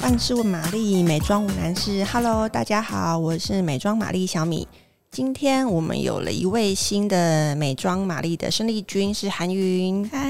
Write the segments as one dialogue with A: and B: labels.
A: 万事问玛丽，美妆无难事。Hello，大家好，我是美妆玛丽小米。今天我们有了一位新的美妆玛丽的生力军，是韩云。
B: 嗨，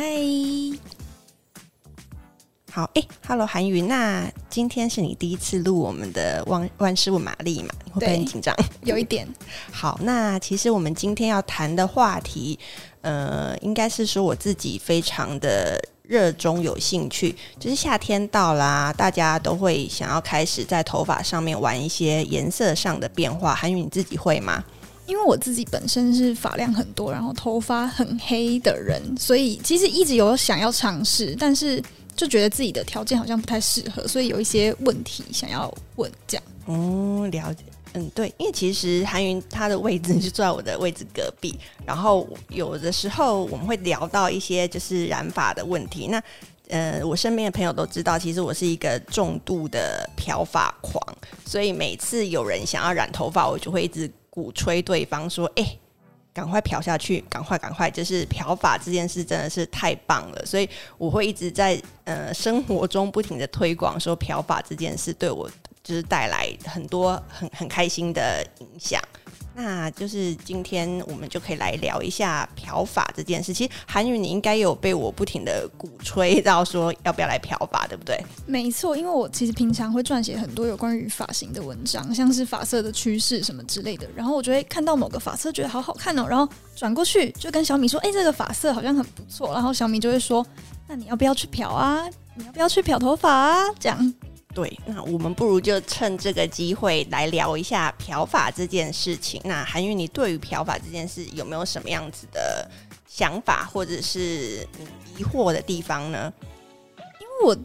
A: 好，哎、欸，Hello，韩云。那今天是你第一次录我们的万万事问玛丽嘛？你会不会很紧张？
B: 有一点。
A: 好，那其实我们今天要谈的话题，呃，应该是说我自己非常的。热衷有兴趣，就是夏天到啦，大家都会想要开始在头发上面玩一些颜色上的变化。韩云，你自己会吗？
B: 因为我自己本身是发量很多，然后头发很黑的人，所以其实一直有想要尝试，但是就觉得自己的条件好像不太适合，所以有一些问题想要问，这样。
A: 嗯，了解。嗯，对，因为其实韩云他的位置 就坐在我的位置隔壁，然后有的时候我们会聊到一些就是染发的问题。那呃，我身边的朋友都知道，其实我是一个重度的漂发狂，所以每次有人想要染头发，我就会一直鼓吹对方说：“哎，赶快漂下去，赶快赶快！”就是漂发这件事真的是太棒了，所以我会一直在呃生活中不停的推广说漂发这件事对我。就是带来很多很很开心的影响，那就是今天我们就可以来聊一下漂发这件事。其实韩语，你应该有被我不停的鼓吹到说要不要来漂发，对不对？
B: 没错，因为我其实平常会撰写很多有关于发型的文章，像是发色的趋势什么之类的。然后我就会看到某个发色觉得好好看哦，然后转过去就跟小米说：“哎，这个发色好像很不错。”然后小米就会说：“那你要不要去漂啊？你要不要去漂头发啊？”这样。
A: 对，那我们不如就趁这个机会来聊一下漂发这件事情。那韩云，你对于漂发这件事有没有什么样子的想法，或者是疑惑的地方呢？
B: 因为我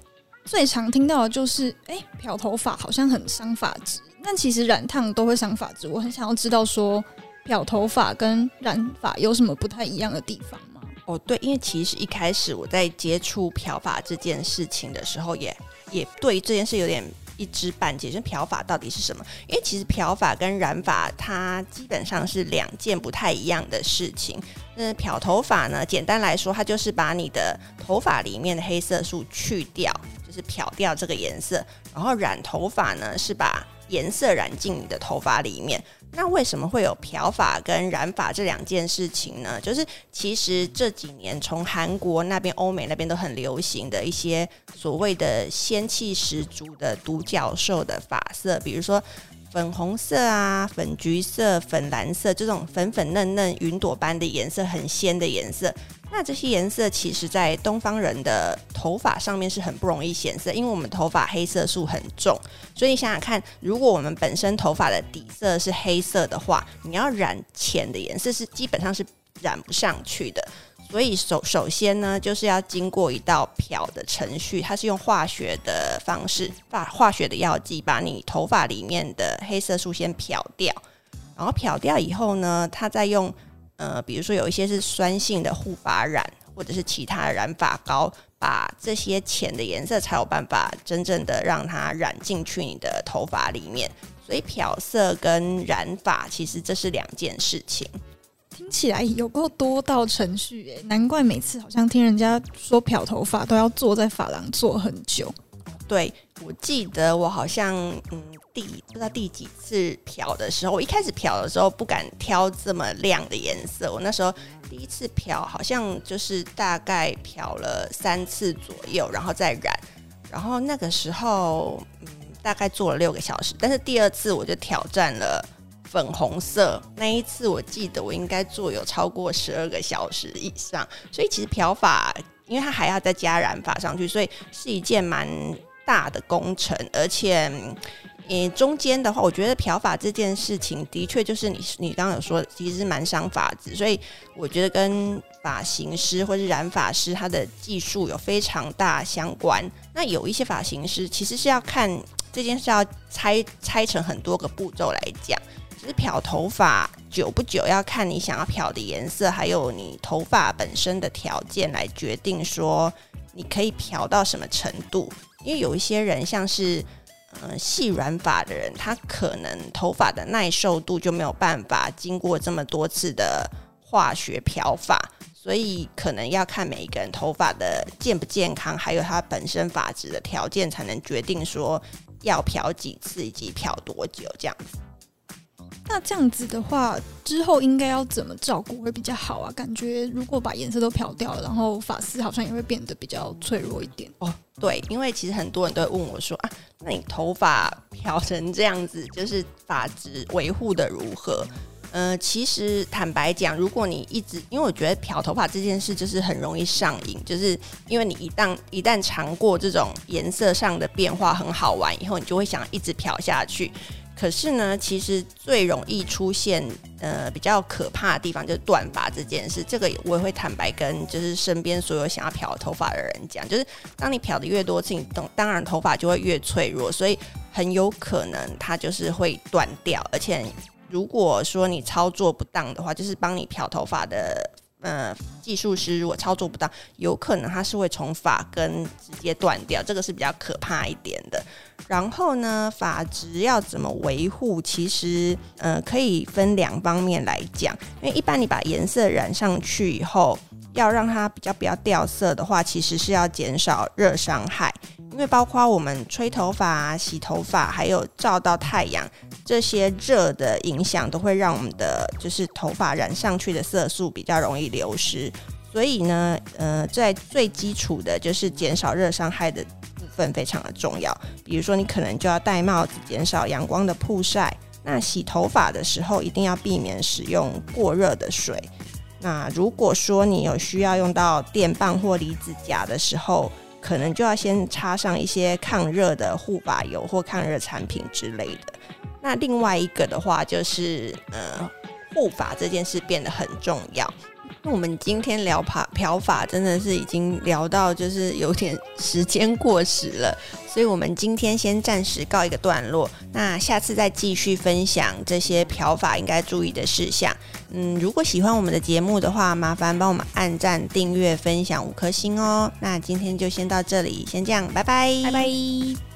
B: 最常听到的就是，哎，漂头发好像很伤发质，但其实染烫都会伤发质。我很想要知道说，漂头发跟染发有什么不太一样的地方？
A: 哦，对，因为其实一开始我在接触漂发这件事情的时候也。也对这件事有点一知半解，就是漂发到底是什么？因为其实漂发跟染发它基本上是两件不太一样的事情。那漂头发呢，简单来说，它就是把你的头发里面的黑色素去掉，就是漂掉这个颜色。然后染头发呢，是把颜色染进你的头发里面。那为什么会有漂发跟染发这两件事情呢？就是其实这几年从韩国那边、欧美那边都很流行的一些所谓的仙气十足的独角兽的发色，比如说。粉红色啊，粉橘色、粉蓝色，这种粉粉嫩嫩、云朵般的颜色，很仙的颜色。那这些颜色其实，在东方人的头发上面是很不容易显色，因为我们头发黑色素很重。所以你想想看，如果我们本身头发的底色是黑色的话，你要染浅的颜色是基本上是染不上去的。所以首首先呢，就是要经过一道漂的程序，它是用化学的方式，把化学的药剂把你头发里面的黑色素先漂掉，然后漂掉以后呢，它再用呃，比如说有一些是酸性的护发染，或者是其他染发膏，把这些浅的颜色才有办法真正的让它染进去你的头发里面。所以漂色跟染发其实这是两件事情。
B: 听起来有够多道程序诶，难怪每次好像听人家说漂头发都要坐在发廊坐很久。
A: 对，我记得我好像嗯第不知道第几次漂的时候，我一开始漂的时候不敢挑这么亮的颜色。我那时候第一次漂好像就是大概漂了三次左右，然后再染。然后那个时候嗯大概做了六个小时，但是第二次我就挑战了。粉红色那一次，我记得我应该做有超过十二个小时以上，所以其实漂发，因为它还要再加染发上去，所以是一件蛮大的工程。而且，嗯，中间的话，我觉得漂发这件事情的确就是你你刚刚有说，其实蛮伤发质，所以我觉得跟发型师或是染发师他的技术有非常大相关。那有一些发型师其实是要看这件事要拆拆成很多个步骤来讲。其实漂头发久不久要看你想要漂的颜色，还有你头发本身的条件来决定说你可以漂到什么程度。因为有一些人像是嗯细软发的人，他可能头发的耐受度就没有办法经过这么多次的化学漂发，所以可能要看每一个人头发的健不健康，还有他本身发质的条件，才能决定说要漂几次以及漂多久这样子。
B: 那这样子的话，之后应该要怎么照顾会比较好啊？感觉如果把颜色都漂掉了，然后发丝好像也会变得比较脆弱一点
A: 哦。对，因为其实很多人都会问我说啊，那你头发漂成这样子，就是发质维护的如何？呃，其实坦白讲，如果你一直，因为我觉得漂头发这件事就是很容易上瘾，就是因为你一旦一旦尝过这种颜色上的变化很好玩以后，你就会想一直漂下去。可是呢，其实最容易出现呃比较可怕的地方就是断发这件事。这个我也会坦白跟就是身边所有想要漂头发的人讲，就是当你漂的越多次，你当当然头发就会越脆弱，所以很有可能它就是会断掉。而且如果说你操作不当的话，就是帮你漂头发的。呃，技术师如果操作不当，有可能它是会从发根直接断掉，这个是比较可怕一点的。然后呢，发质要怎么维护？其实呃，可以分两方面来讲。因为一般你把颜色染上去以后，要让它比较不要掉色的话，其实是要减少热伤害。因为包括我们吹头发、洗头发，还有照到太阳。这些热的影响都会让我们的就是头发染上去的色素比较容易流失，所以呢，呃，在最基础的就是减少热伤害的部分非常的重要。比如说，你可能就要戴帽子，减少阳光的曝晒。那洗头发的时候，一定要避免使用过热的水。那如果说你有需要用到电棒或离子夹的时候，可能就要先插上一些抗热的护发油或抗热产品之类的。那另外一个的话，就是呃，护法这件事变得很重要。那我们今天聊漂漂法，真的是已经聊到就是有点时间过时了，所以我们今天先暂时告一个段落。那下次再继续分享这些漂法应该注意的事项。嗯，如果喜欢我们的节目的话，麻烦帮我们按赞、订阅、分享五颗星哦。那今天就先到这里，先这样，拜拜，
B: 拜拜。